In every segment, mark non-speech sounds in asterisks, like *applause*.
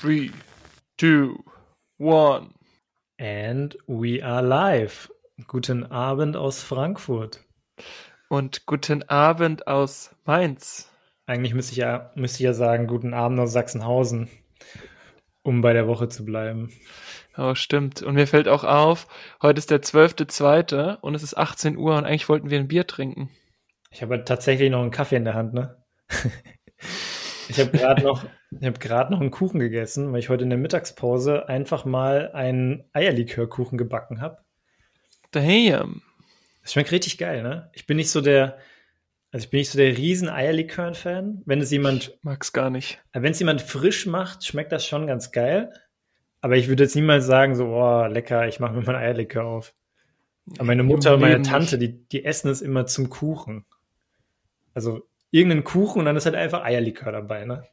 Three, two, one. And we are live. Guten Abend aus Frankfurt. Und guten Abend aus Mainz. Eigentlich müsste ich ja, müsste ich ja sagen, guten Abend aus Sachsenhausen, um bei der Woche zu bleiben. Oh, stimmt. Und mir fällt auch auf, heute ist der 12.2. und es ist 18 Uhr und eigentlich wollten wir ein Bier trinken. Ich habe tatsächlich noch einen Kaffee in der Hand, ne? *laughs* ich habe gerade noch, ich habe gerade noch einen Kuchen gegessen, weil ich heute in der Mittagspause einfach mal einen Eierlikörkuchen gebacken habe. Damn. Das schmeckt richtig geil, ne? Ich bin nicht so der, also ich bin nicht so der riesen Eierlikör-Fan. Wenn es jemand, Mag's gar nicht. wenn es jemand frisch macht, schmeckt das schon ganz geil. Aber ich würde jetzt niemals sagen, so, oh, lecker, ich mache mir mal Eierlikör auf. Aber meine Mutter und meine Tante, die, die essen es immer zum Kuchen. Also irgendeinen Kuchen und dann ist halt einfach Eierlikör dabei, ne?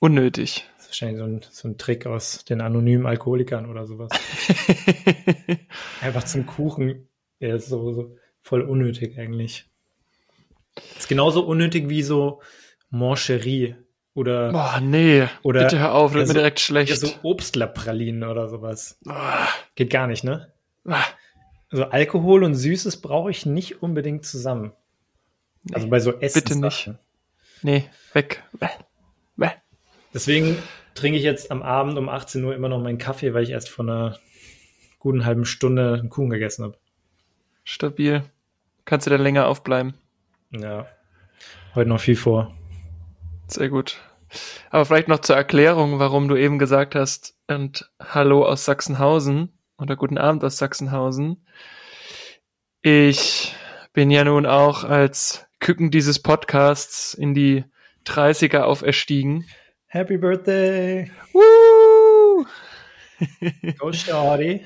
Unnötig. Das ist wahrscheinlich so ein, so ein Trick aus den anonymen Alkoholikern oder sowas. *laughs* Einfach zum Kuchen. Ja, ist so, so voll unnötig eigentlich. Ist genauso unnötig wie so Mancherie oder, Boah, nee. Oder- Bitte hör auf, wird Ja, mir so- direkt ja, schlecht. so Obstlerpralinen oder sowas. Ah, Geht gar nicht, ne? ah. Also Alkohol und Süßes brauche ich nicht unbedingt zusammen. Also bei so Essen. bitte nicht. Nee, weg. Bäh. Bäh. Deswegen trinke ich jetzt am Abend um 18 Uhr immer noch meinen Kaffee, weil ich erst vor einer guten halben Stunde einen Kuchen gegessen habe. Stabil. Kannst du dann länger aufbleiben. Ja. Heute noch viel vor. Sehr gut. Aber vielleicht noch zur Erklärung, warum du eben gesagt hast, und Hallo aus Sachsenhausen oder guten Abend aus Sachsenhausen. Ich bin ja nun auch als Küken dieses Podcasts in die 30er auferstiegen. Happy Birthday! Woo! *laughs* Go Shorty!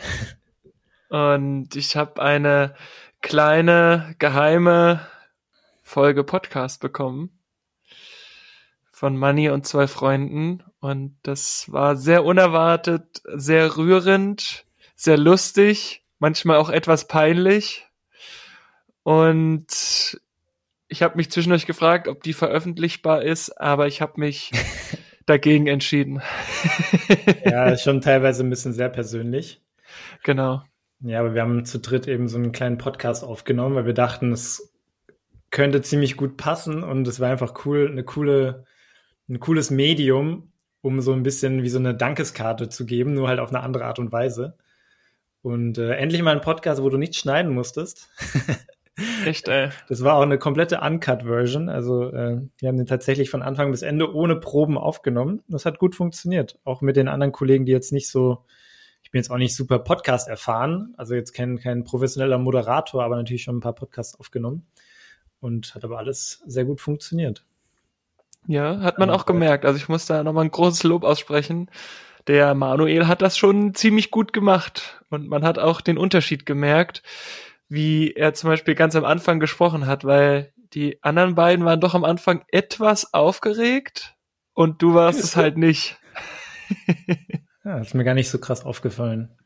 Und ich habe eine kleine geheime Folge Podcast bekommen von Manny und zwei Freunden. Und das war sehr unerwartet, sehr rührend, sehr lustig, manchmal auch etwas peinlich. Und ich habe mich zwischendurch gefragt, ob die veröffentlichbar ist, aber ich habe mich *laughs* dagegen entschieden. *laughs* Ja, schon teilweise ein bisschen sehr persönlich. genau. Ja, aber wir haben zu dritt eben so einen kleinen Podcast aufgenommen, weil wir dachten, es könnte ziemlich gut passen und es war einfach cool, eine coole, ein cooles Medium, um so ein bisschen wie so eine Dankeskarte zu geben, nur halt auf eine andere Art und Weise. Und äh, endlich mal ein Podcast, wo du nicht schneiden musstest. *laughs* Echt, ey. Das war auch eine komplette Uncut-Version. Also äh, wir haben den tatsächlich von Anfang bis Ende ohne Proben aufgenommen. Das hat gut funktioniert. Auch mit den anderen Kollegen, die jetzt nicht so, ich bin jetzt auch nicht super Podcast erfahren, also jetzt kein, kein professioneller Moderator, aber natürlich schon ein paar Podcasts aufgenommen. Und hat aber alles sehr gut funktioniert. Ja, hat man auch gemerkt. Also ich muss da nochmal ein großes Lob aussprechen. Der Manuel hat das schon ziemlich gut gemacht. Und man hat auch den Unterschied gemerkt, wie er zum Beispiel ganz am Anfang gesprochen hat, weil die anderen beiden waren doch am Anfang etwas aufgeregt und du warst es halt nicht. *laughs* Ja, ist mir gar nicht so krass aufgefallen.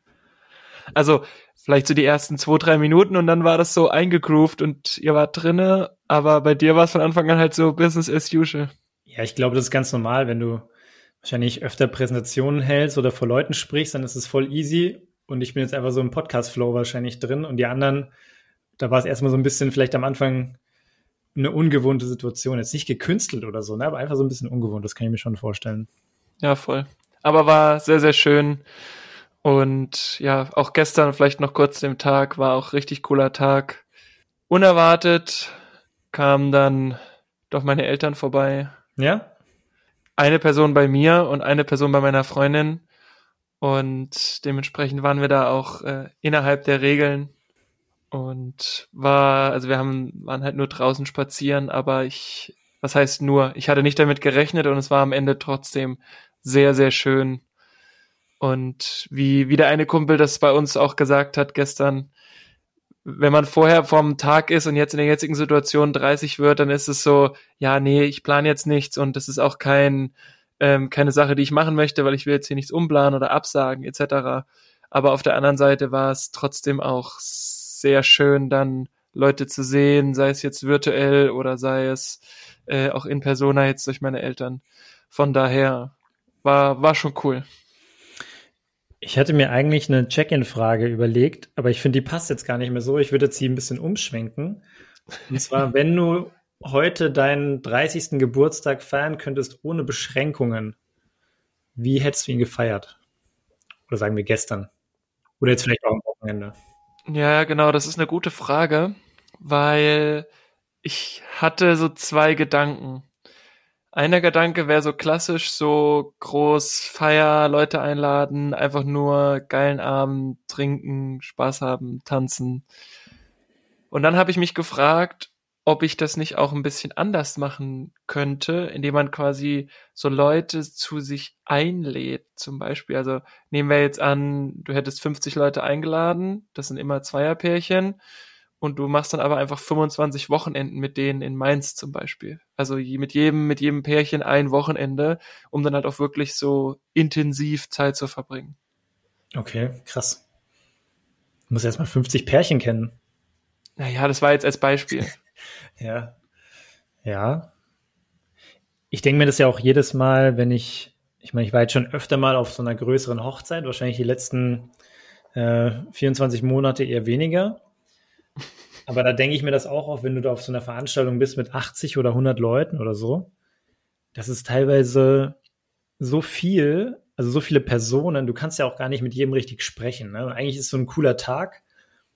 Also vielleicht so die ersten zwei, drei Minuten und dann war das so eingegroovt und ihr wart drinne, aber bei dir war es von Anfang an halt so Business as usual. Ja, ich glaube, das ist ganz normal, wenn du wahrscheinlich öfter Präsentationen hältst oder vor Leuten sprichst, dann ist es voll easy. Und ich bin jetzt einfach so im Podcast-Flow wahrscheinlich drin. Und die anderen, da war es erstmal so ein bisschen vielleicht am Anfang eine ungewohnte Situation. Jetzt nicht gekünstelt oder so, ne? aber einfach so ein bisschen ungewohnt. Das kann ich mir schon vorstellen. Ja, voll. Aber war sehr, sehr schön. Und ja, auch gestern vielleicht noch kurz dem Tag, war auch richtig cooler Tag. Unerwartet kamen dann doch meine Eltern vorbei. Ja? Eine Person bei mir und eine Person bei meiner Freundin. Und dementsprechend waren wir da auch äh, innerhalb der Regeln. Und war, also wir haben, waren halt nur draußen spazieren, aber ich, was heißt nur, ich hatte nicht damit gerechnet und es war am Ende trotzdem sehr, sehr schön. Und wie, wie der eine Kumpel das bei uns auch gesagt hat gestern, wenn man vorher vom Tag ist und jetzt in der jetzigen Situation 30 wird, dann ist es so, ja, nee, ich plane jetzt nichts und das ist auch kein, ähm, keine Sache, die ich machen möchte, weil ich will jetzt hier nichts umplanen oder absagen etc. Aber auf der anderen Seite war es trotzdem auch sehr schön, dann Leute zu sehen, sei es jetzt virtuell oder sei es äh, auch in Persona jetzt durch meine Eltern. Von daher war, war schon cool. Ich hatte mir eigentlich eine Check-in-Frage überlegt, aber ich finde, die passt jetzt gar nicht mehr so. Ich würde jetzt sie ein bisschen umschwenken. Und zwar, *laughs* wenn du heute deinen 30. Geburtstag feiern könntest ohne Beschränkungen, wie hättest du ihn gefeiert? Oder sagen wir gestern? Oder jetzt vielleicht auch am Wochenende? Ja, genau, das ist eine gute Frage, weil ich hatte so zwei Gedanken. Einer Gedanke wäre so klassisch, so groß Feier, Leute einladen, einfach nur geilen Abend, trinken, Spaß haben, tanzen. Und dann habe ich mich gefragt, ob ich das nicht auch ein bisschen anders machen könnte, indem man quasi so Leute zu sich einlädt, zum Beispiel. Also nehmen wir jetzt an, du hättest 50 Leute eingeladen, das sind immer Zweierpärchen, und du machst dann aber einfach 25 Wochenenden mit denen in Mainz zum Beispiel. Also mit jedem, mit jedem Pärchen ein Wochenende, um dann halt auch wirklich so intensiv Zeit zu verbringen. Okay, krass. Du musst erstmal 50 Pärchen kennen. Naja, das war jetzt als Beispiel. *laughs* Ja. Ja. Ich denke mir das ja auch jedes Mal, wenn ich, ich meine, ich war jetzt schon öfter mal auf so einer größeren Hochzeit, wahrscheinlich die letzten äh, 24 Monate eher weniger. Aber da denke ich mir das auch auf, wenn du da auf so einer Veranstaltung bist mit 80 oder 100 Leuten oder so. Das ist teilweise so viel, also so viele Personen, du kannst ja auch gar nicht mit jedem richtig sprechen. Ne? Eigentlich ist so ein cooler Tag.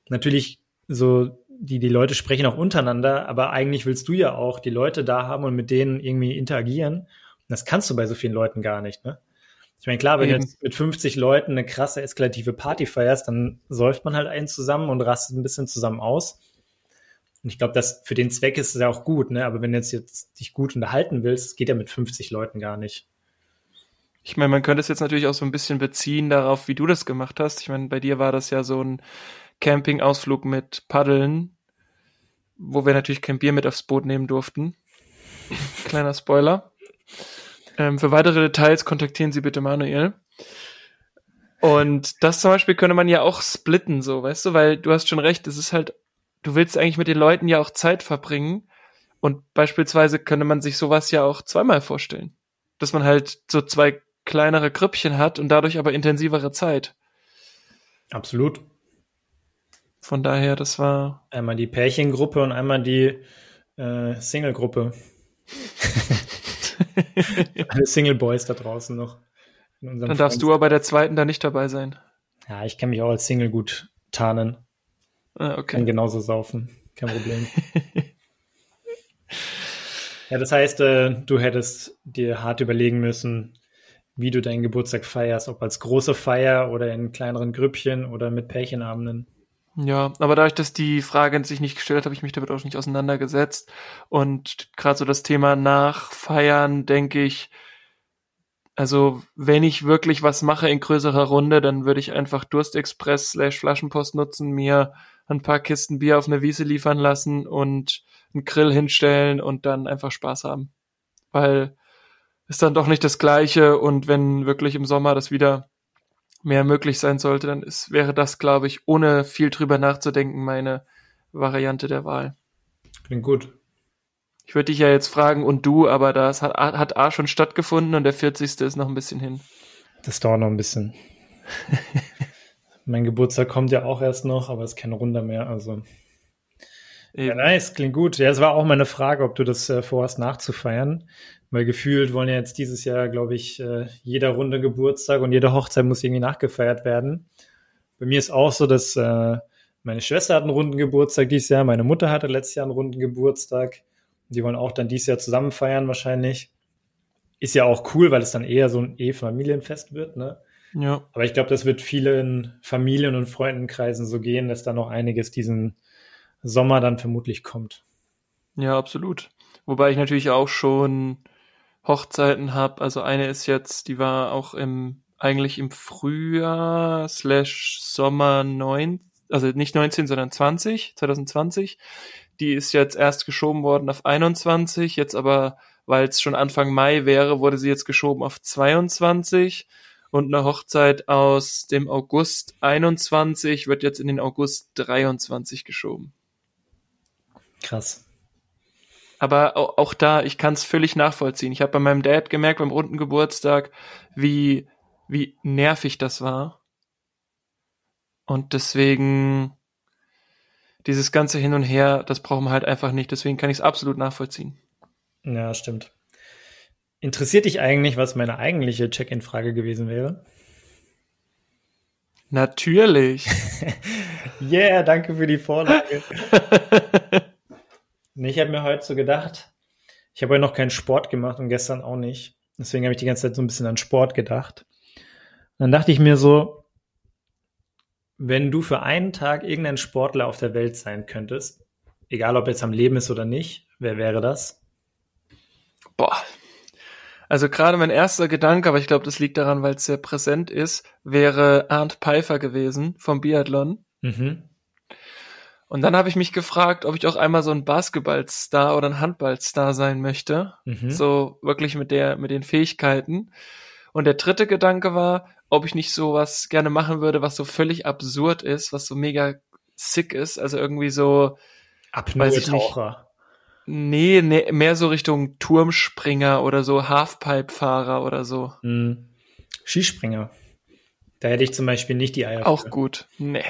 Natürlich so die, die Leute sprechen auch untereinander, aber eigentlich willst du ja auch die Leute da haben und mit denen irgendwie interagieren. Und das kannst du bei so vielen Leuten gar nicht, ne? Ich meine, klar, wenn Eben. du jetzt mit 50 Leuten eine krasse eskalative Party feierst, dann säuft man halt einen zusammen und rastet ein bisschen zusammen aus. Und ich glaube, dass für den Zweck ist es ja auch gut, ne? Aber wenn du jetzt, jetzt dich gut unterhalten willst, geht ja mit 50 Leuten gar nicht. Ich meine, man könnte es jetzt natürlich auch so ein bisschen beziehen darauf, wie du das gemacht hast. Ich meine, bei dir war das ja so ein Campingausflug mit Paddeln, wo wir natürlich kein Bier mit aufs Boot nehmen durften. *laughs* Kleiner Spoiler. Ähm, für weitere Details kontaktieren Sie bitte Manuel. Und das zum Beispiel könnte man ja auch splitten, so, weißt du, weil du hast schon recht, es ist halt, du willst eigentlich mit den Leuten ja auch Zeit verbringen. Und beispielsweise könnte man sich sowas ja auch zweimal vorstellen. Dass man halt so zwei kleinere Grüppchen hat und dadurch aber intensivere Zeit. Absolut. Von daher, das war. Einmal die Pärchengruppe und einmal die äh, Single-Gruppe. *laughs* Alle Single Boys da draußen noch. Dann darfst du aber bei der zweiten da nicht dabei sein. Ja, ich kann mich auch als Single gut tarnen. Ah, okay. Kann genauso saufen. Kein Problem. *laughs* ja, das heißt, äh, du hättest dir hart überlegen müssen, wie du deinen Geburtstag feierst, ob als große Feier oder in kleineren Grüppchen oder mit Pärchenabenden. Ja, aber dadurch, dass die Frage sich nicht gestellt hat, habe ich mich damit auch nicht auseinandergesetzt. Und gerade so das Thema Nachfeiern, denke ich, also wenn ich wirklich was mache in größerer Runde, dann würde ich einfach Durstexpress slash Flaschenpost nutzen, mir ein paar Kisten Bier auf eine Wiese liefern lassen und einen Grill hinstellen und dann einfach Spaß haben. Weil ist dann doch nicht das Gleiche und wenn wirklich im Sommer das wieder mehr möglich sein sollte, dann ist, wäre das, glaube ich, ohne viel drüber nachzudenken, meine Variante der Wahl. Klingt gut. Ich würde dich ja jetzt fragen, und du, aber das hat, hat A schon stattgefunden und der 40. ist noch ein bisschen hin. Das dauert noch ein bisschen. *laughs* mein Geburtstag kommt ja auch erst noch, aber es ist kein Runder mehr, also. Ja, nice, klingt gut. Ja, es war auch meine Frage, ob du das äh, vorhast nachzufeiern. Weil gefühlt wollen ja jetzt dieses Jahr, glaube ich, äh, jeder Runde Geburtstag und jede Hochzeit muss irgendwie nachgefeiert werden. Bei mir ist auch so, dass äh, meine Schwester hat einen runden Geburtstag dieses Jahr, meine Mutter hatte letztes Jahr einen runden Geburtstag. Die wollen auch dann dieses Jahr zusammen feiern wahrscheinlich. Ist ja auch cool, weil es dann eher so ein E-Familienfest wird, ne? Ja. Aber ich glaube, das wird vielen Familien- und Freundenkreisen so gehen, dass da noch einiges diesen Sommer dann vermutlich kommt. Ja, absolut. Wobei ich natürlich auch schon Hochzeiten habe. Also eine ist jetzt, die war auch im eigentlich im Frühjahr slash Sommer 9, also nicht 19, sondern 20, 2020. Die ist jetzt erst geschoben worden auf 21, jetzt aber, weil es schon Anfang Mai wäre, wurde sie jetzt geschoben auf 22 und eine Hochzeit aus dem August 21 wird jetzt in den August 23 geschoben. Krass. Aber auch, auch da, ich kann es völlig nachvollziehen. Ich habe bei meinem Dad gemerkt beim runden Geburtstag, wie, wie nervig das war. Und deswegen dieses ganze Hin und Her, das brauchen wir halt einfach nicht. Deswegen kann ich es absolut nachvollziehen. Ja, stimmt. Interessiert dich eigentlich, was meine eigentliche Check-in-Frage gewesen wäre? Natürlich. *laughs* yeah, danke für die Vorlage. *laughs* ich habe mir heute so gedacht, ich habe heute noch keinen Sport gemacht und gestern auch nicht. Deswegen habe ich die ganze Zeit so ein bisschen an Sport gedacht. Und dann dachte ich mir so, wenn du für einen Tag irgendein Sportler auf der Welt sein könntest, egal ob jetzt am Leben ist oder nicht, wer wäre das? Boah. Also gerade mein erster Gedanke, aber ich glaube, das liegt daran, weil es sehr präsent ist, wäre Arndt Pfeiffer gewesen vom Biathlon. Mhm. Und dann habe ich mich gefragt, ob ich auch einmal so ein Basketballstar oder ein Handballstar sein möchte. Mhm. So wirklich mit der, mit den Fähigkeiten. Und der dritte Gedanke war, ob ich nicht sowas gerne machen würde, was so völlig absurd ist, was so mega sick ist, also irgendwie so Apnoe-Taucher. Nee, nee, mehr so Richtung Turmspringer oder so Halfpipe-Fahrer oder so. Hm. Skispringer. Da hätte ich zum Beispiel nicht die Eier. Auch für. gut. Nee.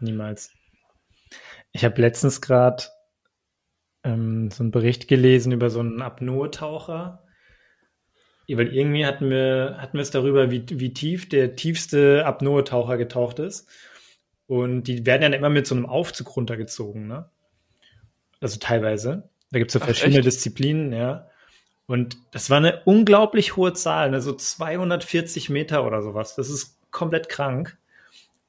Niemals. Ich habe letztens gerade ähm, so einen Bericht gelesen über so einen Apnoe-Taucher, weil irgendwie hatten wir, hatten wir es darüber, wie, wie tief der tiefste Apnoe-Taucher getaucht ist. Und die werden ja immer mit so einem Aufzug runtergezogen, ne? Also teilweise. Da gibt es ja verschiedene echt? Disziplinen, ja. Und das war eine unglaublich hohe Zahl, ne? so 240 Meter oder sowas. Das ist komplett krank.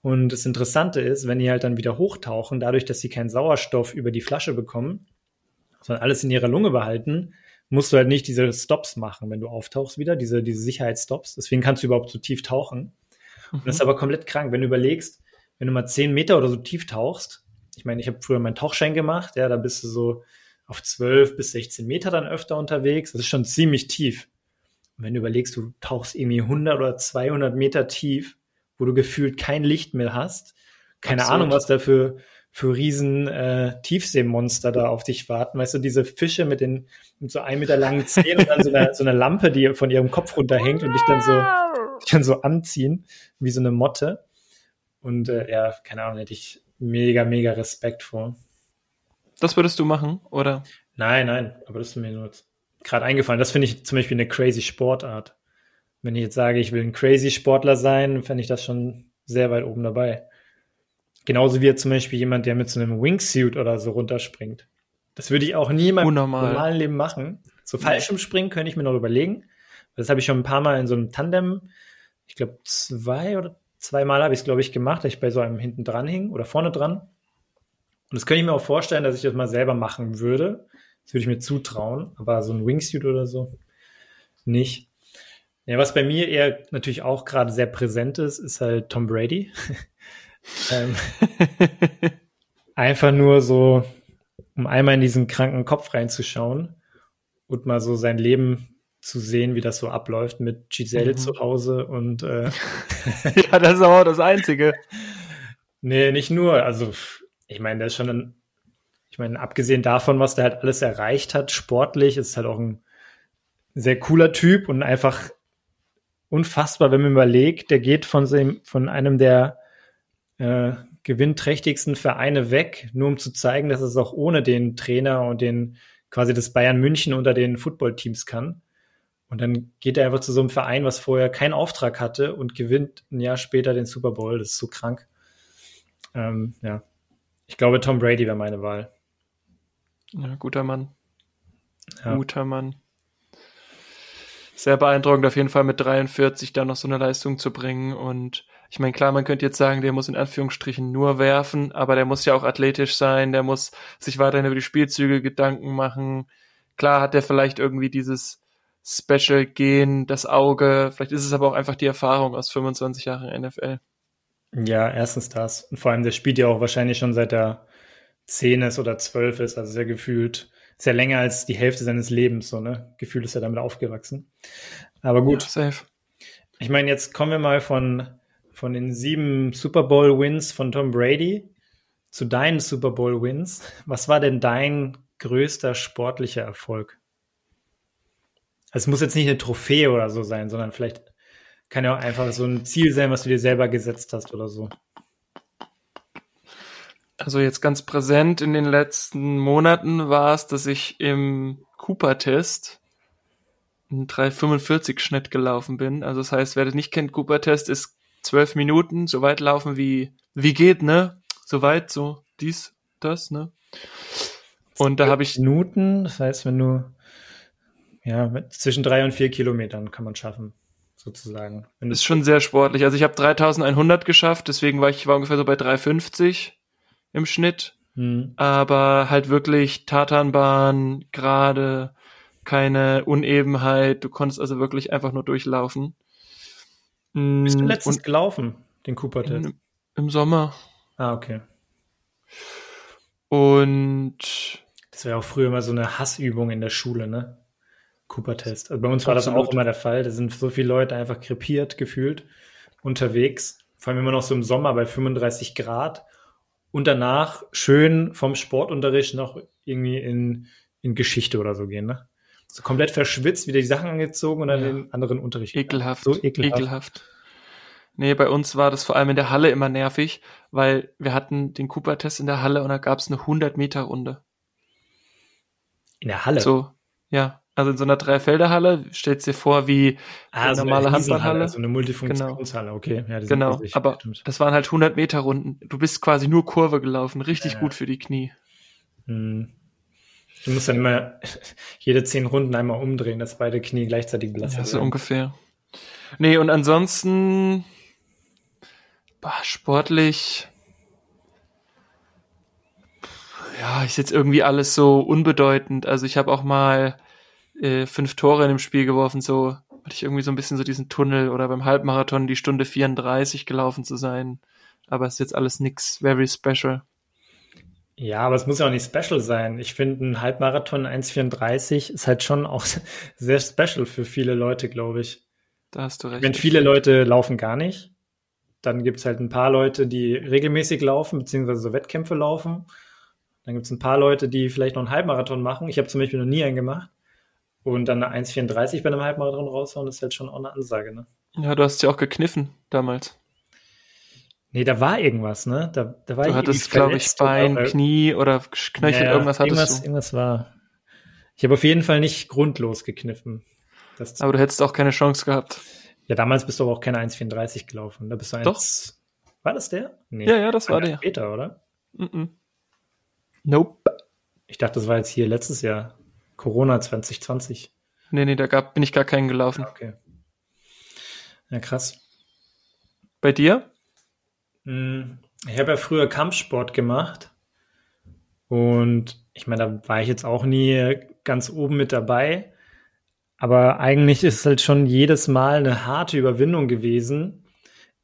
Und das Interessante ist, wenn die halt dann wieder hochtauchen, dadurch, dass sie keinen Sauerstoff über die Flasche bekommen, sondern alles in ihrer Lunge behalten, musst du halt nicht diese Stops machen, wenn du auftauchst wieder, diese, diese Sicherheitsstops. Deswegen kannst du überhaupt so tief tauchen. Mhm. Und das ist aber komplett krank, wenn du überlegst, wenn du mal zehn Meter oder so tief tauchst. Ich meine, ich habe früher meinen Tauchschein gemacht, ja, da bist du so auf 12 bis 16 Meter dann öfter unterwegs. Das ist schon ziemlich tief. Und wenn du überlegst, du tauchst irgendwie 100 oder 200 Meter tief, wo du gefühlt kein Licht mehr hast, keine Absolut. Ahnung, was da für für riesen äh, Tiefseemonster da auf dich warten. Weißt du, diese Fische mit den mit so ein Meter langen Zähnen und dann so eine, so eine Lampe, die von ihrem Kopf runterhängt und dich dann so, dich dann so anziehen, wie so eine Motte. Und äh, ja, keine Ahnung, hätte ich mega, mega Respekt vor. Das würdest du machen, oder? Nein, nein, aber das ist mir nur gerade eingefallen. Das finde ich zum Beispiel eine crazy Sportart. Wenn ich jetzt sage, ich will ein crazy Sportler sein, fände ich das schon sehr weit oben dabei. Genauso wie zum Beispiel jemand, der mit so einem Wingsuit oder so runterspringt. Das würde ich auch nie in meinem normalen Leben machen. So Fallschirmspringen könnte ich mir noch überlegen. Das habe ich schon ein paar Mal in so einem Tandem, ich glaube zwei oder zweimal habe ich es, glaube ich, gemacht, dass ich bei so einem hinten dran hing oder vorne dran. Und das könnte ich mir auch vorstellen, dass ich das mal selber machen würde. Das würde ich mir zutrauen, aber so ein Wingsuit oder so nicht. Ja, was bei mir eher natürlich auch gerade sehr präsent ist, ist halt Tom Brady. *laughs* Ähm, einfach nur so, um einmal in diesen kranken Kopf reinzuschauen und mal so sein Leben zu sehen, wie das so abläuft mit Giselle mhm. zu Hause und äh, *laughs* ja, das ist aber das Einzige. *laughs* Nee, nicht nur. Also, ich meine, der ist schon ein, ich meine, abgesehen davon, was der halt alles erreicht hat, sportlich, ist halt auch ein sehr cooler Typ und einfach unfassbar, wenn man überlegt, der geht von, seinem, von einem der äh, gewinnträchtigsten Vereine weg, nur um zu zeigen, dass es auch ohne den Trainer und den quasi das Bayern München unter den Footballteams kann. Und dann geht er einfach zu so einem Verein, was vorher keinen Auftrag hatte und gewinnt ein Jahr später den Super Bowl. Das ist so krank. Ähm, ja. Ich glaube, Tom Brady wäre meine Wahl. Ja, guter Mann. Ja. Guter Mann. Sehr beeindruckend, auf jeden Fall mit 43 da noch so eine Leistung zu bringen und ich meine, klar, man könnte jetzt sagen, der muss in Anführungsstrichen nur werfen, aber der muss ja auch athletisch sein, der muss sich weiterhin über die Spielzüge Gedanken machen. Klar hat der vielleicht irgendwie dieses Special Gen, das Auge, vielleicht ist es aber auch einfach die Erfahrung aus 25 Jahren NFL. Ja, erstens das. Und vor allem, der spielt ja auch wahrscheinlich schon seit er 10 ist oder 12 ist, also sehr gefühlt, sehr länger als die Hälfte seines Lebens, so, ne? Gefühlt ist er damit aufgewachsen. Aber gut. Ja, safe. Ich meine, jetzt kommen wir mal von von den sieben Super Bowl Wins von Tom Brady zu deinen Super Bowl Wins. Was war denn dein größter sportlicher Erfolg? Also es muss jetzt nicht eine Trophäe oder so sein, sondern vielleicht kann ja auch einfach so ein Ziel sein, was du dir selber gesetzt hast oder so. Also jetzt ganz präsent in den letzten Monaten war es, dass ich im Cooper-Test einen 3,45-Schnitt gelaufen bin. Also das heißt, wer das nicht kennt, Cooper-Test ist zwölf Minuten, so weit laufen wie, wie geht, ne? So weit, so dies, das, ne? Und da habe ich. Minuten, das heißt, wenn du, ja, mit zwischen drei und vier Kilometern kann man schaffen, sozusagen. Das ist schon sehr sportlich. Also ich habe 3100 geschafft, deswegen war ich war ungefähr so bei 350 im Schnitt. Hm. Aber halt wirklich Tatanbahn, gerade keine Unebenheit. Du konntest also wirklich einfach nur durchlaufen. Bist du hm, letztens und gelaufen, den Cooper-Test? Im Sommer. Ah, okay. Und das wäre auch früher immer so eine Hassübung in der Schule, ne? Cooper-Test. Also bei uns war Absolut. das auch immer der Fall. Da sind so viele Leute einfach krepiert gefühlt unterwegs. Vor allem immer noch so im Sommer bei 35 Grad. Und danach schön vom Sportunterricht noch irgendwie in, in Geschichte oder so gehen, ne? So komplett verschwitzt, wieder die Sachen angezogen und dann ja. den anderen Unterricht. Ekelhaft. So ekelhaft. ekelhaft. Nee, bei uns war das vor allem in der Halle immer nervig, weil wir hatten den Cooper-Test in der Halle und da gab es eine 100-Meter-Runde. In der Halle? So, ja. Also in so einer Dreifelderhalle, stellst dir vor wie ah, eine so normale eine Handballhalle. So eine Multifunktionshalle, genau. okay. Ja, genau, riesig, aber stimmt. das waren halt 100 Meter Runden. Du bist quasi nur Kurve gelaufen, richtig ja, gut für die Knie. Hm. Du musst dann immer *laughs* jede zehn Runden einmal umdrehen, dass beide Knie gleichzeitig belastet ja, so werden. ungefähr. Nee, und ansonsten boah, sportlich ja, ist jetzt irgendwie alles so unbedeutend. Also ich habe auch mal äh, fünf Tore in dem Spiel geworfen, so hatte ich irgendwie so ein bisschen so diesen Tunnel oder beim Halbmarathon die Stunde 34 gelaufen zu sein. Aber es ist jetzt alles nix very special. Ja, aber es muss ja auch nicht special sein. Ich finde, ein Halbmarathon 1,34 ist halt schon auch *laughs* sehr special für viele Leute, glaube ich. Da hast du recht. Wenn viele Leute laufen gar nicht, dann gibt es halt ein paar Leute, die regelmäßig laufen, beziehungsweise so Wettkämpfe laufen. Dann gibt es ein paar Leute, die vielleicht noch einen Halbmarathon machen. Ich habe zum Beispiel noch nie einen gemacht. Und dann eine 1,34 bei einem Halbmarathon raushauen, ist halt schon auch eine Ansage, ne? Ja, du hast ja auch gekniffen damals. Nee, da war irgendwas, ne? Da, da war du hattest, glaube ich, Bein, oder, Knie oder Knöchel, ja, irgendwas hattest irgendwas, du. Irgendwas war. Ich habe auf jeden Fall nicht grundlos gekniffen. Das aber du hättest auch keine Chance gehabt. Ja, damals bist du aber auch keine 1,34 gelaufen. Da bist du 1, Doch. War das der? Nee. Ja, ja, das war der. Später, oder? Mm -mm. Nope. Ich dachte, das war jetzt hier letztes Jahr. Corona 2020. Nee, nee, da gab, bin ich gar keinen gelaufen. Okay. Ja, krass. Bei dir? Hm, ich habe ja früher Kampfsport gemacht und ich meine, da war ich jetzt auch nie ganz oben mit dabei. Aber eigentlich ist es halt schon jedes Mal eine harte Überwindung gewesen.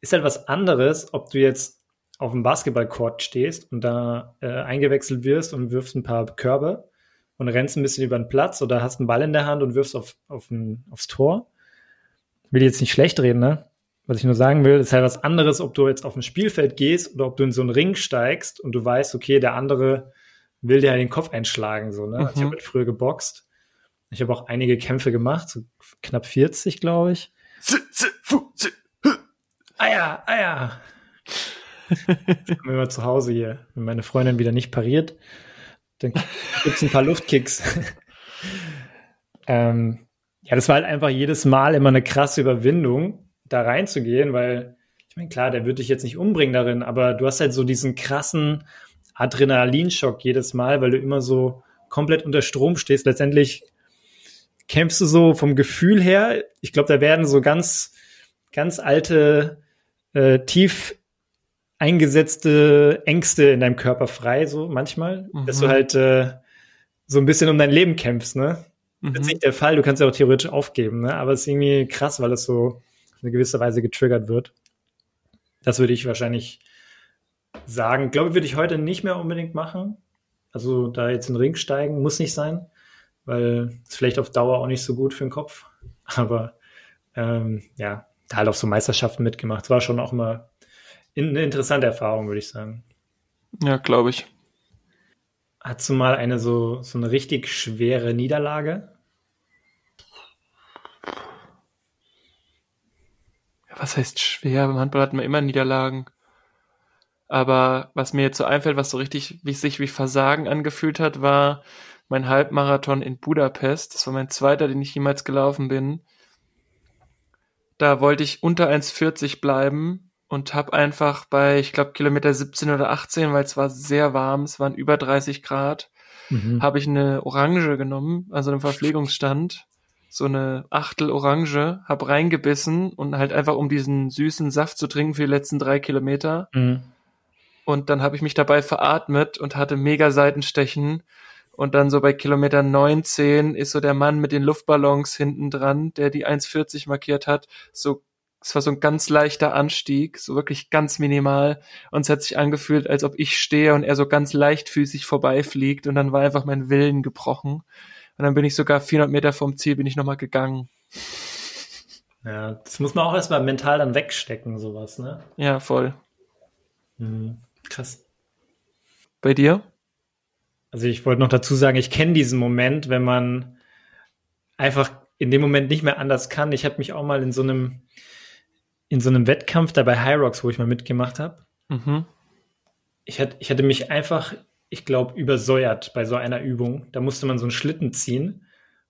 Ist halt was anderes, ob du jetzt auf dem Basketballcourt stehst und da äh, eingewechselt wirst und wirfst ein paar Körbe und rennst ein bisschen über den Platz oder hast einen Ball in der Hand und wirfst auf, auf ein, aufs Tor. Will jetzt nicht schlecht reden, ne? Was ich nur sagen will, ist halt was anderes, ob du jetzt auf ein Spielfeld gehst oder ob du in so einen Ring steigst und du weißt, okay, der andere will dir halt den Kopf einschlagen, so, ne? Mhm. Ich habe halt früher geboxt. Ich habe auch einige Kämpfe gemacht, so knapp 40, glaube ich. Eier, Eier. *laughs* Wir mal zu Hause hier, wenn meine Freundin wieder nicht pariert, dann gibt's ein paar Luftkicks. ähm, ja, das war halt einfach jedes Mal immer eine krasse Überwindung da reinzugehen, weil ich meine, klar, der wird dich jetzt nicht umbringen darin, aber du hast halt so diesen krassen Adrenalinschock jedes Mal, weil du immer so komplett unter Strom stehst. Letztendlich kämpfst du so vom Gefühl her. Ich glaube, da werden so ganz, ganz alte, äh, tief eingesetzte Ängste in deinem Körper frei, so manchmal, mhm. dass du halt äh, so ein bisschen um dein Leben kämpfst, ne? Mhm. Das ist nicht der Fall, du kannst ja auch theoretisch aufgeben, ne? Aber es ist irgendwie krass, weil es so auf eine gewisse Weise getriggert wird. Das würde ich wahrscheinlich sagen. Glaube, würde ich heute nicht mehr unbedingt machen. Also da jetzt in den Ring steigen, muss nicht sein, weil es vielleicht auf Dauer auch nicht so gut für den Kopf. *laughs* Aber ähm, ja, halt auf so Meisterschaften mitgemacht. Es war schon auch immer eine interessante Erfahrung, würde ich sagen. Ja, glaube ich. Hast du mal eine so, so eine richtig schwere Niederlage? Was heißt schwer? Beim Handball hat man immer Niederlagen. Aber was mir jetzt so einfällt, was so richtig wie sich wie Versagen angefühlt hat, war mein Halbmarathon in Budapest. Das war mein zweiter, den ich jemals gelaufen bin. Da wollte ich unter 1,40 bleiben und habe einfach bei, ich glaube, Kilometer 17 oder 18, weil es war sehr warm, es waren über 30 Grad, mhm. habe ich eine Orange genommen, also einen Verpflegungsstand, so eine Achtel Orange, habe reingebissen und halt einfach um diesen süßen Saft zu trinken für die letzten drei Kilometer. Mhm. Und dann habe ich mich dabei veratmet und hatte mega Seitenstechen. Und dann so bei Kilometer 19 ist so der Mann mit den Luftballons hinten dran, der die 1,40 markiert hat, so es war so ein ganz leichter Anstieg, so wirklich ganz minimal. Und es hat sich angefühlt, als ob ich stehe und er so ganz leichtfüßig vorbeifliegt. Und dann war einfach mein Willen gebrochen. Und dann bin ich sogar 400 Meter vom Ziel, bin ich nochmal gegangen. Ja, das muss man auch erstmal mental dann wegstecken, sowas, ne? Ja, voll. Mhm. Krass. Bei dir? Also ich wollte noch dazu sagen, ich kenne diesen Moment, wenn man einfach in dem Moment nicht mehr anders kann. Ich habe mich auch mal in so einem in so einem Wettkampf da bei High Rocks, wo ich mal mitgemacht habe. Mhm. Ich, hatte, ich hatte mich einfach, ich glaube, übersäuert bei so einer Übung. Da musste man so einen Schlitten ziehen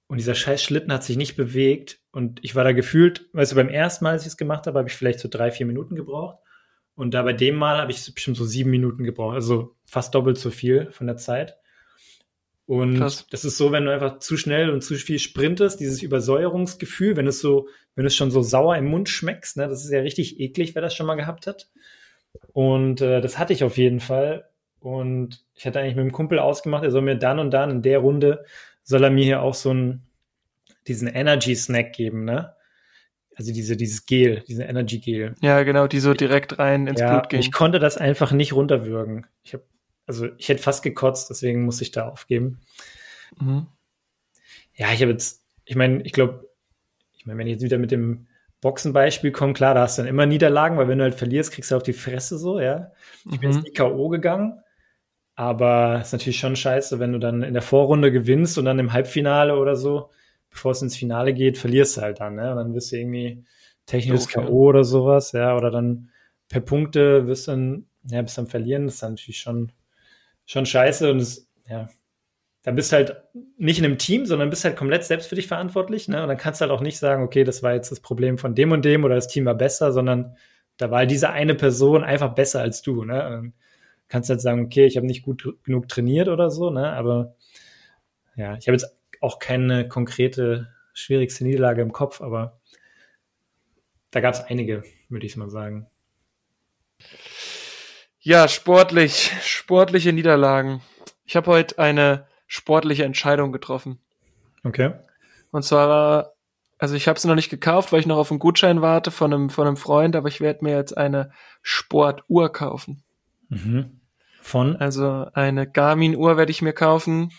und dieser scheiß Schlitten hat sich nicht bewegt und ich war da gefühlt, weißt du, beim ersten Mal, als ich es gemacht habe, habe ich vielleicht so drei, vier Minuten gebraucht und da bei dem Mal habe ich bestimmt so sieben Minuten gebraucht, also fast doppelt so viel von der Zeit. Und Krass. das ist so, wenn du einfach zu schnell und zu viel sprintest, dieses Übersäuerungsgefühl, wenn es so, wenn es schon so sauer im Mund schmeckst, ne, das ist ja richtig eklig, wer das schon mal gehabt hat. Und äh, das hatte ich auf jeden Fall. Und ich hatte eigentlich mit dem Kumpel ausgemacht, er soll mir dann und dann in der Runde, soll er mir hier auch so einen, diesen Energy Snack geben, ne? Also diese, dieses Gel, diesen Energy Gel. Ja, genau, die so direkt rein ins ja, Blut gehen. Ich konnte das einfach nicht runterwürgen. Ich habe also ich hätte fast gekotzt, deswegen muss ich da aufgeben. Mhm. Ja, ich habe jetzt, ich meine, ich glaube, ich meine, wenn ich jetzt wieder mit dem Boxenbeispiel komme, klar, da hast du dann immer Niederlagen, weil wenn du halt verlierst, kriegst du auf die Fresse so, ja. Ich mhm. bin jetzt nie K.O. gegangen, aber es ist natürlich schon scheiße, wenn du dann in der Vorrunde gewinnst und dann im Halbfinale oder so, bevor es ins Finale geht, verlierst du halt dann, ne? Und dann wirst du irgendwie technisches K.O. oder sowas, ja, oder dann per Punkte wirst du dann, ja, bis dann verlieren, das ist dann natürlich schon schon scheiße und es, ja, da bist halt nicht in einem Team, sondern bist halt komplett selbst für dich verantwortlich, ne? Und dann kannst du halt auch nicht sagen, okay, das war jetzt das Problem von dem und dem oder das Team war besser, sondern da war halt diese eine Person einfach besser als du, ne? Und kannst halt sagen, okay, ich habe nicht gut genug trainiert oder so, ne? Aber ja, ich habe jetzt auch keine konkrete schwierigste Niederlage im Kopf, aber da gab es einige, würde ich mal sagen. Ja, sportlich, sportliche Niederlagen. Ich habe heute eine sportliche Entscheidung getroffen. Okay. Und zwar, also ich habe sie noch nicht gekauft, weil ich noch auf einen Gutschein warte von einem, von einem Freund, aber ich werde mir jetzt eine Sportuhr kaufen. Mhm. Von? Also eine Garmin-Uhr werde ich mir kaufen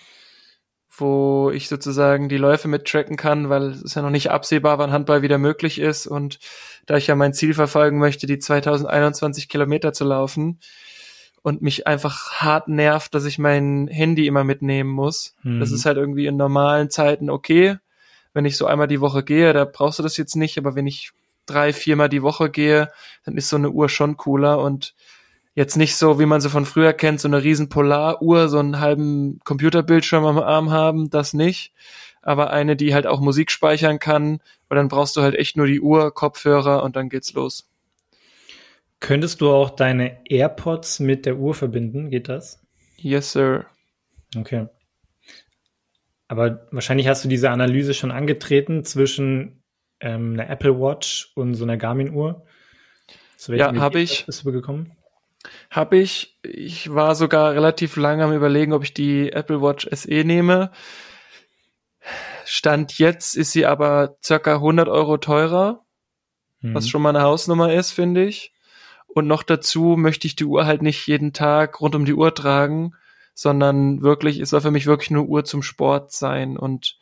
wo ich sozusagen die Läufe mittracken kann, weil es ist ja noch nicht absehbar, wann Handball wieder möglich ist. Und da ich ja mein Ziel verfolgen möchte, die 2021 Kilometer zu laufen und mich einfach hart nervt, dass ich mein Handy immer mitnehmen muss. Mhm. Das ist halt irgendwie in normalen Zeiten okay. Wenn ich so einmal die Woche gehe, da brauchst du das jetzt nicht, aber wenn ich drei, viermal die Woche gehe, dann ist so eine Uhr schon cooler und Jetzt nicht so, wie man sie von früher kennt, so eine riesen Polaruhr, so einen halben Computerbildschirm am Arm haben, das nicht. Aber eine, die halt auch Musik speichern kann, weil dann brauchst du halt echt nur die Uhr, Kopfhörer und dann geht's los. Könntest du auch deine AirPods mit der Uhr verbinden? Geht das? Yes, sir. Okay. Aber wahrscheinlich hast du diese Analyse schon angetreten zwischen ähm, einer Apple Watch und so einer Garmin-Uhr. Ja, habe ich. Bist du gekommen? Habe ich. Ich war sogar relativ lange am überlegen, ob ich die Apple Watch SE nehme. Stand jetzt ist sie aber circa 100 Euro teurer, mhm. was schon mal eine Hausnummer ist, finde ich. Und noch dazu möchte ich die Uhr halt nicht jeden Tag rund um die Uhr tragen, sondern wirklich, es soll für mich wirklich nur Uhr zum Sport sein und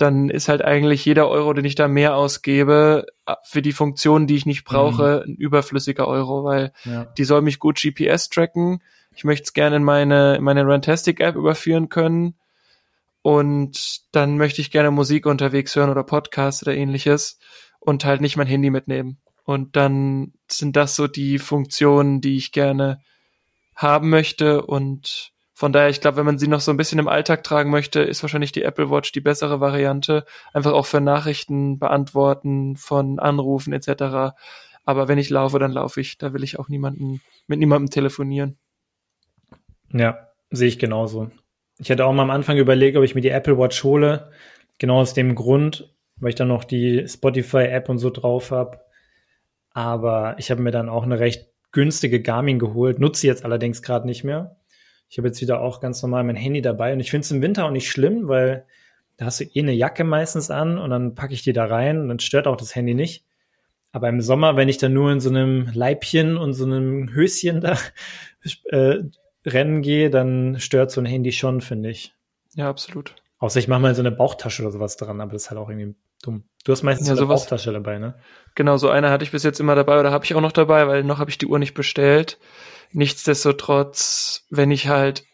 dann ist halt eigentlich jeder Euro, den ich da mehr ausgebe, für die Funktionen, die ich nicht brauche, mhm. ein überflüssiger Euro, weil ja. die soll mich gut GPS tracken, Ich möchte es gerne in meine, in meine Runtastic-App überführen können. Und dann möchte ich gerne Musik unterwegs hören oder Podcast oder ähnliches und halt nicht mein Handy mitnehmen. Und dann sind das so die Funktionen, die ich gerne haben möchte. Und von daher, ich glaube, wenn man sie noch so ein bisschen im Alltag tragen möchte, ist wahrscheinlich die Apple Watch die bessere Variante. Einfach auch für Nachrichten beantworten von Anrufen etc. Aber wenn ich laufe, dann laufe ich. Da will ich auch niemanden mit niemandem telefonieren. Ja, sehe ich genauso. Ich hatte auch mal am Anfang überlegt, ob ich mir die Apple Watch hole. Genau aus dem Grund, weil ich dann noch die Spotify-App und so drauf habe. Aber ich habe mir dann auch eine recht günstige Garmin geholt, nutze sie jetzt allerdings gerade nicht mehr. Ich habe jetzt wieder auch ganz normal mein Handy dabei und ich finde es im Winter auch nicht schlimm, weil da hast du eh eine Jacke meistens an und dann packe ich die da rein und dann stört auch das Handy nicht. Aber im Sommer, wenn ich dann nur in so einem Leibchen und so einem Höschen da *laughs* äh, rennen gehe, dann stört so ein Handy schon, finde ich. Ja, absolut. Außer ich mache mal so eine Bauchtasche oder sowas dran, aber das ist halt auch irgendwie dumm. Du hast meistens ja, so eine sowas, Bauchtasche dabei, ne? Genau, so eine hatte ich bis jetzt immer dabei oder habe ich auch noch dabei, weil noch habe ich die Uhr nicht bestellt. Nichtsdestotrotz, wenn ich halt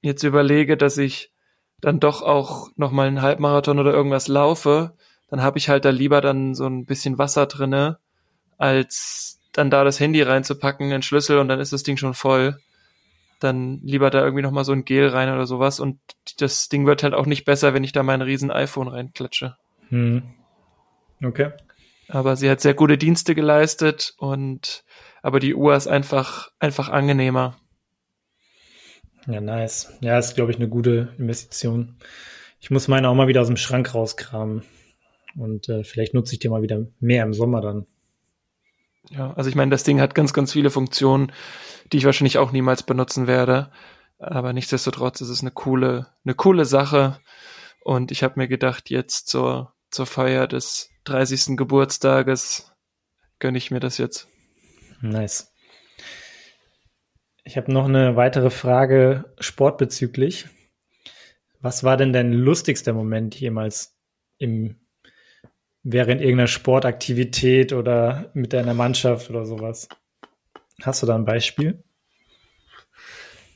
jetzt überlege, dass ich dann doch auch noch mal einen Halbmarathon oder irgendwas laufe, dann habe ich halt da lieber dann so ein bisschen Wasser drinne, als dann da das Handy reinzupacken, den Schlüssel und dann ist das Ding schon voll. Dann lieber da irgendwie noch mal so ein Gel rein oder sowas und das Ding wird halt auch nicht besser, wenn ich da mein riesen iPhone reinklatsche. Hm. Okay. Aber sie hat sehr gute Dienste geleistet und aber die Uhr ist einfach, einfach angenehmer. Ja, nice. Ja, ist, glaube ich, eine gute Investition. Ich muss meine auch mal wieder aus dem Schrank rauskramen. Und äh, vielleicht nutze ich die mal wieder mehr im Sommer dann. Ja, also ich meine, das Ding hat ganz, ganz viele Funktionen, die ich wahrscheinlich auch niemals benutzen werde. Aber nichtsdestotrotz ist es eine coole, eine coole Sache. Und ich habe mir gedacht, jetzt zur, zur Feier des 30. Geburtstages gönne ich mir das jetzt. Nice. Ich habe noch eine weitere Frage sportbezüglich. Was war denn dein lustigster Moment jemals im, während irgendeiner Sportaktivität oder mit deiner Mannschaft oder sowas? Hast du da ein Beispiel?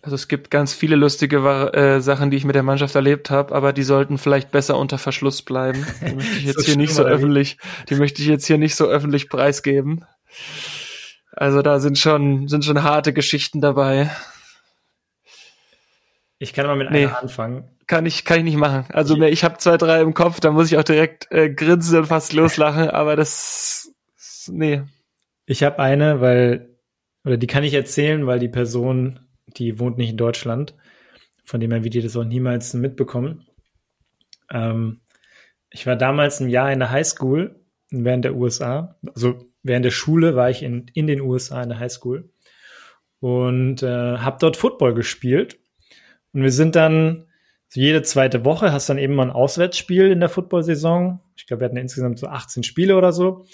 Also es gibt ganz viele lustige äh, Sachen, die ich mit der Mannschaft erlebt habe, aber die sollten vielleicht besser unter Verschluss bleiben. Die *laughs* möchte ich jetzt so hier nicht so öffentlich, die möchte ich jetzt hier nicht so öffentlich preisgeben. Also da sind schon, sind schon harte Geschichten dabei. Ich kann mal mit nee, einer anfangen. Kann ich, kann ich nicht machen. Also ich, ich habe zwei, drei im Kopf, da muss ich auch direkt äh, grinsen und fast loslachen, aber das, nee. Ich habe eine, weil, oder die kann ich erzählen, weil die Person, die wohnt nicht in Deutschland, von dem her wird ihr das auch niemals mitbekommen. Ähm, ich war damals ein Jahr in der Highschool während der USA, also während der Schule war ich in, in den USA in der Highschool und äh, habe dort Football gespielt. Und wir sind dann so jede zweite Woche, hast dann eben mal ein Auswärtsspiel in der Football-Saison. Ich glaube, wir hatten insgesamt so 18 Spiele oder so.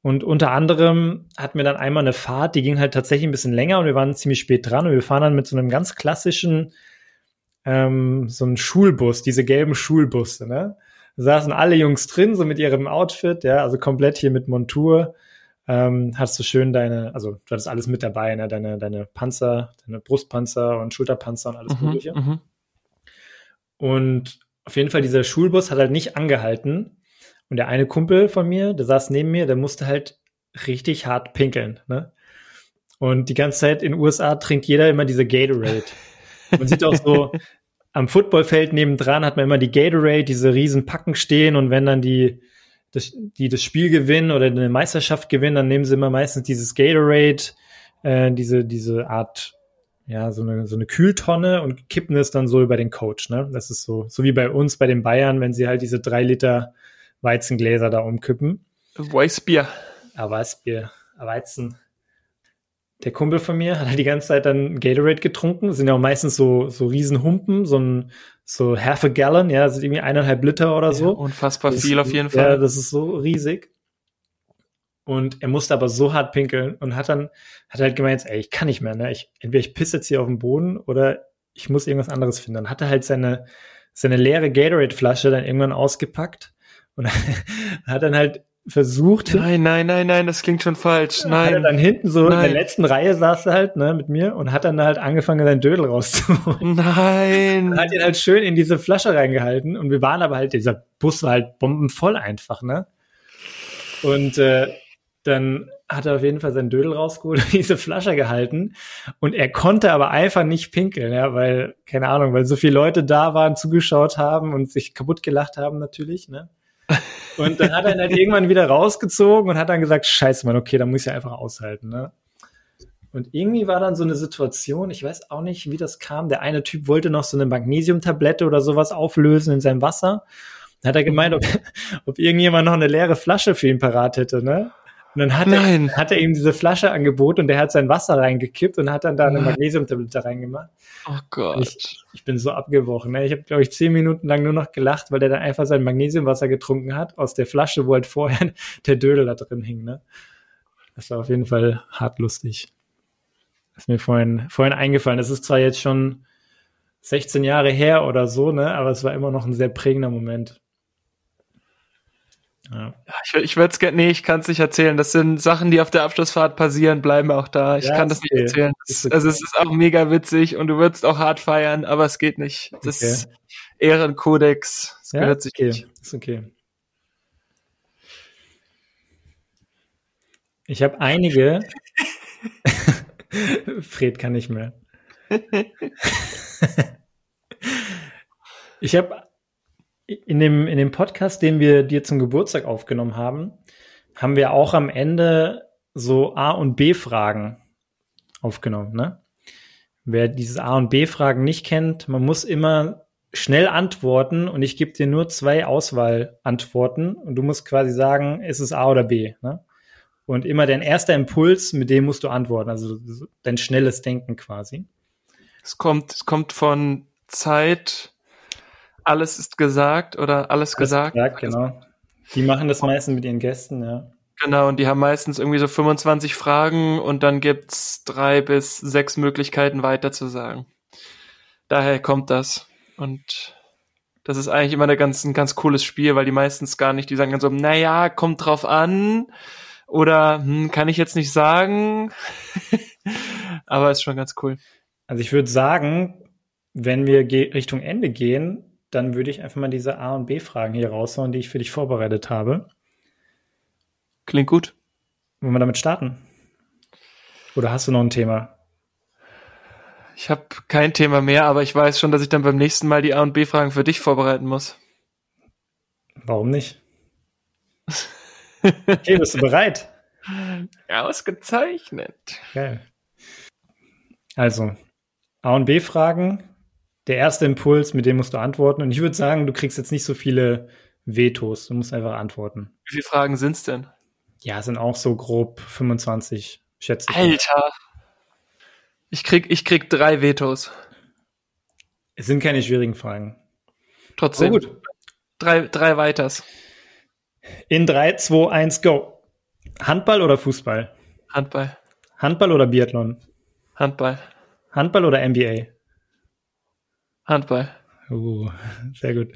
Und unter anderem hatten wir dann einmal eine Fahrt, die ging halt tatsächlich ein bisschen länger und wir waren ziemlich spät dran und wir fahren dann mit so einem ganz klassischen, ähm, so einem Schulbus, diese gelben Schulbusse, ne? Da saßen alle Jungs drin, so mit ihrem Outfit, ja, also komplett hier mit Montur ähm, hast du schön deine, also du hattest alles mit dabei, ne? deine, deine Panzer, deine Brustpanzer und Schulterpanzer und alles mhm, Mögliche. Mhm. Und auf jeden Fall, dieser Schulbus hat halt nicht angehalten. Und der eine Kumpel von mir, der saß neben mir, der musste halt richtig hart pinkeln. Ne? Und die ganze Zeit in den USA trinkt jeder immer diese Gatorade. Man sieht auch so, *laughs* am Footballfeld nebendran hat man immer die Gatorade, diese riesen Packen stehen und wenn dann die, das, die das Spiel gewinnen oder eine Meisterschaft gewinnen, dann nehmen sie immer meistens dieses Gatorade, äh, diese, diese Art, ja, so eine, so eine Kühltonne und kippen es dann so über den Coach, ne? Das ist so, so wie bei uns, bei den Bayern, wenn sie halt diese drei Liter Weizengläser da umkippen. Weißbier. Ja, Weißbier, Weizen der Kumpel von mir hat halt die ganze Zeit dann Gatorade getrunken. Das sind ja auch meistens so, so Riesenhumpen, so ein, so half a gallon, ja, sind irgendwie eineinhalb Liter oder so. Ja, unfassbar das, viel auf jeden Fall. Ja, das ist so riesig. Und er musste aber so hart pinkeln und hat dann, hat halt gemeint, ey, ich kann nicht mehr, ne? Ich, entweder ich pisse jetzt hier auf den Boden oder ich muss irgendwas anderes finden. Dann hat er halt seine, seine leere Gatorade-Flasche dann irgendwann ausgepackt und *laughs* hat dann halt versucht. Nein, nein, nein, nein, das klingt schon falsch. Nein. Hat er dann hinten so nein. in der letzten Reihe saß er halt, ne, mit mir und hat dann halt angefangen, seinen Dödel rauszuholen. Nein. Und *laughs* hat ihn halt schön in diese Flasche reingehalten und wir waren aber halt, dieser Bus war halt bombenvoll einfach, ne? Und äh, dann hat er auf jeden Fall seinen Dödel rausgeholt und *laughs* diese Flasche gehalten. Und er konnte aber einfach nicht pinkeln, ja, weil, keine Ahnung, weil so viele Leute da waren, zugeschaut haben und sich kaputt gelacht haben natürlich, ne? Und dann hat er ihn halt irgendwann wieder rausgezogen und hat dann gesagt, scheiße, Mann, okay, dann muss ich ja einfach aushalten, ne? Und irgendwie war dann so eine Situation, ich weiß auch nicht, wie das kam. Der eine Typ wollte noch so eine Magnesiumtablette oder sowas auflösen in seinem Wasser. Dann hat er gemeint, ob, *laughs* ob irgendjemand noch eine leere Flasche für ihn parat hätte, ne? Und dann hat er, hat er ihm diese Flasche angeboten und der hat sein Wasser reingekippt und hat dann da eine Magnesiumtablette reingemacht. Oh Gott. Ich, ich bin so abgebrochen. Ne? Ich habe, glaube ich, zehn Minuten lang nur noch gelacht, weil der dann einfach sein Magnesiumwasser getrunken hat aus der Flasche, wo halt vorher *laughs* der Dödel da drin hing. Ne? Das war auf jeden Fall hart lustig. Das ist mir vorhin, vorhin eingefallen. Das ist zwar jetzt schon 16 Jahre her oder so, ne? aber es war immer noch ein sehr prägender Moment. Ja. Ich, ich würde es gerne, nee, ich kann es nicht erzählen. Das sind Sachen, die auf der Abschlussfahrt passieren, bleiben auch da. Ich ja, kann das okay. nicht erzählen. Das. Also es ist auch mega witzig und du würdest auch hart feiern, aber es geht nicht. Das okay. ist Ehrenkodex. Das ja, gehört sich okay. nicht. Ist okay. Ich habe einige. *laughs* Fred kann nicht mehr. ich habe in dem, in dem Podcast, den wir dir zum Geburtstag aufgenommen haben, haben wir auch am Ende so A- und B-Fragen aufgenommen. Ne? Wer dieses A- und B-Fragen nicht kennt, man muss immer schnell antworten und ich gebe dir nur zwei Auswahlantworten und du musst quasi sagen, ist es A oder B. Ne? Und immer dein erster Impuls, mit dem musst du antworten, also dein schnelles Denken quasi. Es kommt, es kommt von Zeit, alles ist gesagt oder alles, alles gesagt. gesagt. Genau. Die machen das meistens mit ihren Gästen, ja. Genau, und die haben meistens irgendwie so 25 Fragen und dann gibt's drei bis sechs Möglichkeiten weiter zu sagen. Daher kommt das. Und das ist eigentlich immer ein ganz, ein ganz cooles Spiel, weil die meistens gar nicht, die sagen dann so, naja, kommt drauf an. Oder hm, kann ich jetzt nicht sagen. *laughs* Aber ist schon ganz cool. Also ich würde sagen, wenn wir Richtung Ende gehen, dann würde ich einfach mal diese A- und B-Fragen hier raushauen, die ich für dich vorbereitet habe. Klingt gut. Wollen wir damit starten? Oder hast du noch ein Thema? Ich habe kein Thema mehr, aber ich weiß schon, dass ich dann beim nächsten Mal die A- und B-Fragen für dich vorbereiten muss. Warum nicht? Okay, bist du bereit? Ausgezeichnet. Okay. Also, A- und B-Fragen der erste Impuls, mit dem musst du antworten. Und ich würde sagen, du kriegst jetzt nicht so viele Vetos. Du musst einfach antworten. Wie viele Fragen sind's denn? Ja, es sind auch so grob 25, schätze ich. Alter! Ich krieg, ich krieg drei Vetos. Es sind keine schwierigen Fragen. Trotzdem. Oh, gut. Drei, drei weiters. In 3, 2, 1, go. Handball oder Fußball? Handball. Handball oder Biathlon? Handball. Handball oder NBA? Handball. Uh, sehr gut.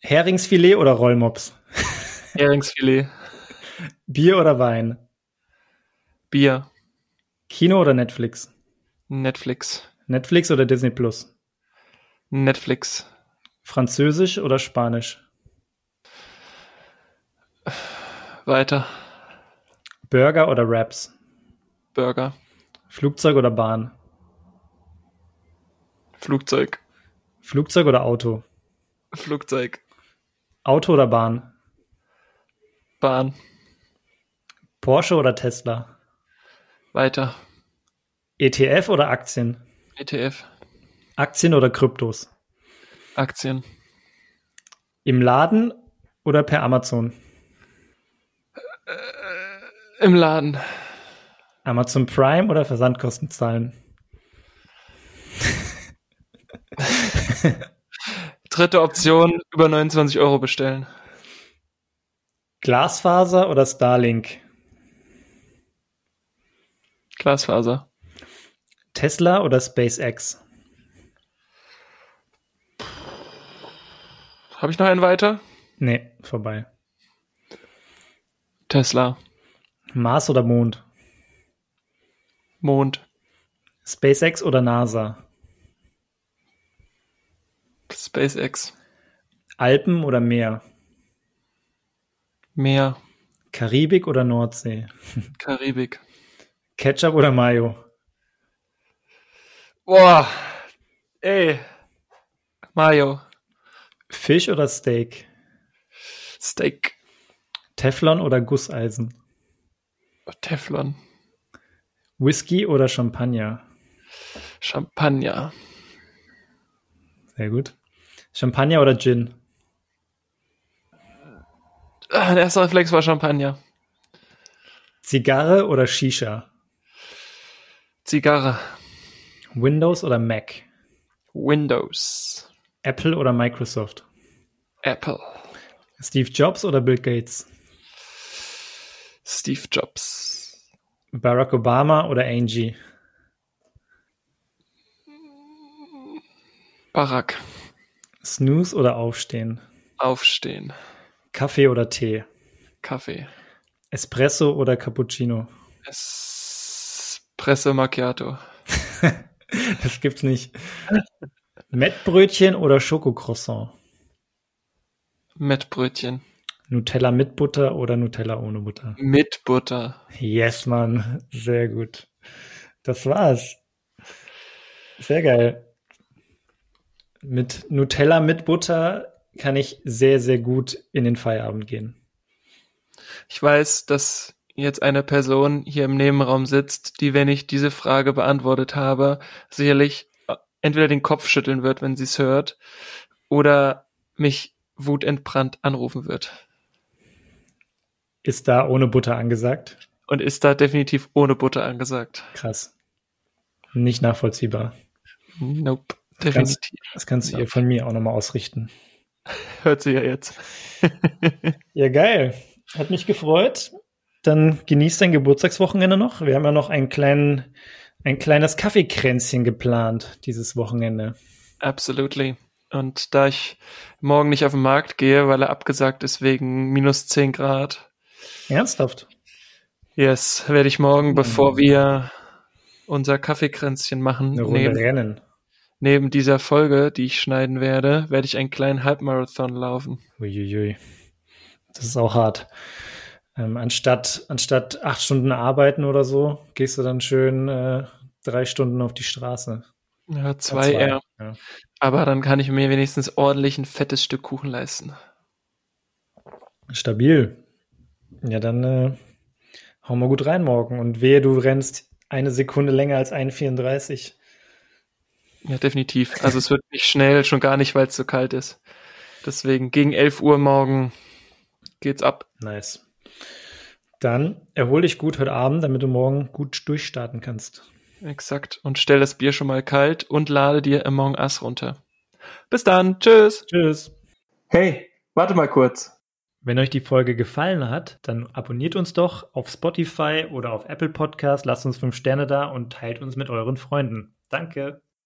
Heringsfilet oder Rollmops? *laughs* Heringsfilet. Bier oder Wein? Bier. Kino oder Netflix? Netflix. Netflix oder Disney Plus? Netflix. Französisch oder Spanisch? Weiter. Burger oder Wraps? Burger. Flugzeug oder Bahn? Flugzeug. Flugzeug oder Auto? Flugzeug. Auto oder Bahn? Bahn. Porsche oder Tesla? Weiter. ETF oder Aktien? ETF. Aktien oder Kryptos? Aktien. Im Laden oder per Amazon? Äh, Im Laden. Amazon Prime oder Versandkosten zahlen? *laughs* Dritte Option, über 29 Euro bestellen. Glasfaser oder Starlink? Glasfaser. Tesla oder SpaceX? Habe ich noch einen weiter? Nee, vorbei. Tesla. Mars oder Mond? Mond. SpaceX oder NASA? SpaceX. Alpen oder Meer? Meer. Karibik oder Nordsee? Karibik. Ketchup oder Mayo? Boah. Ey. Mayo. Fisch oder Steak? Steak. Teflon oder Gusseisen? Teflon. Whisky oder Champagner? Champagner. Sehr gut. Champagner oder Gin? Ah, der erste Reflex war Champagner. Zigarre oder Shisha? Zigarre. Windows oder Mac? Windows. Apple oder Microsoft? Apple. Steve Jobs oder Bill Gates? Steve Jobs. Barack Obama oder Angie? Barack. Snooze oder Aufstehen? Aufstehen. Kaffee oder Tee? Kaffee. Espresso oder Cappuccino? Espresso Macchiato. *laughs* das gibt's nicht. Mettbrötchen oder Schokocroissant? Mettbrötchen. Nutella mit Butter oder Nutella ohne Butter? Mit Butter. Yes, Mann. Sehr gut. Das war's. Sehr geil. Mit Nutella mit Butter kann ich sehr, sehr gut in den Feierabend gehen. Ich weiß, dass jetzt eine Person hier im Nebenraum sitzt, die, wenn ich diese Frage beantwortet habe, sicherlich entweder den Kopf schütteln wird, wenn sie es hört, oder mich wutentbrannt anrufen wird. Ist da ohne Butter angesagt? Und ist da definitiv ohne Butter angesagt. Krass. Nicht nachvollziehbar. Nope. Das kannst, das kannst du ihr von mir auch nochmal ausrichten. *laughs* Hört sie ja jetzt. *laughs* ja, geil. Hat mich gefreut. Dann genießt dein Geburtstagswochenende noch. Wir haben ja noch einen kleinen, ein kleines Kaffeekränzchen geplant dieses Wochenende. Absolutely. Und da ich morgen nicht auf den Markt gehe, weil er abgesagt ist wegen minus 10 Grad. Ernsthaft? Yes, werde ich morgen, bevor wir unser Kaffeekränzchen machen, Eine Runde neben, rennen. Neben dieser Folge, die ich schneiden werde, werde ich einen kleinen Halbmarathon laufen. Uiuiui. Das ist auch hart. Ähm, anstatt, anstatt acht Stunden arbeiten oder so, gehst du dann schön äh, drei Stunden auf die Straße. Ja, zwei, zwei, eher. ja. Aber dann kann ich mir wenigstens ordentlich ein fettes Stück Kuchen leisten. Stabil. Ja, dann äh, hau mal gut rein morgen. Und wehe, du rennst eine Sekunde länger als 1,34. Ja, definitiv. Also es wird nicht schnell, schon gar nicht, weil es so kalt ist. Deswegen gegen 11 Uhr morgen geht's ab. Nice. Dann erhol dich gut heute Abend, damit du morgen gut durchstarten kannst. Exakt. Und stell das Bier schon mal kalt und lade dir Among Us runter. Bis dann. Tschüss. Tschüss. Hey, warte mal kurz. Wenn euch die Folge gefallen hat, dann abonniert uns doch auf Spotify oder auf Apple Podcast, lasst uns fünf Sterne da und teilt uns mit euren Freunden. Danke.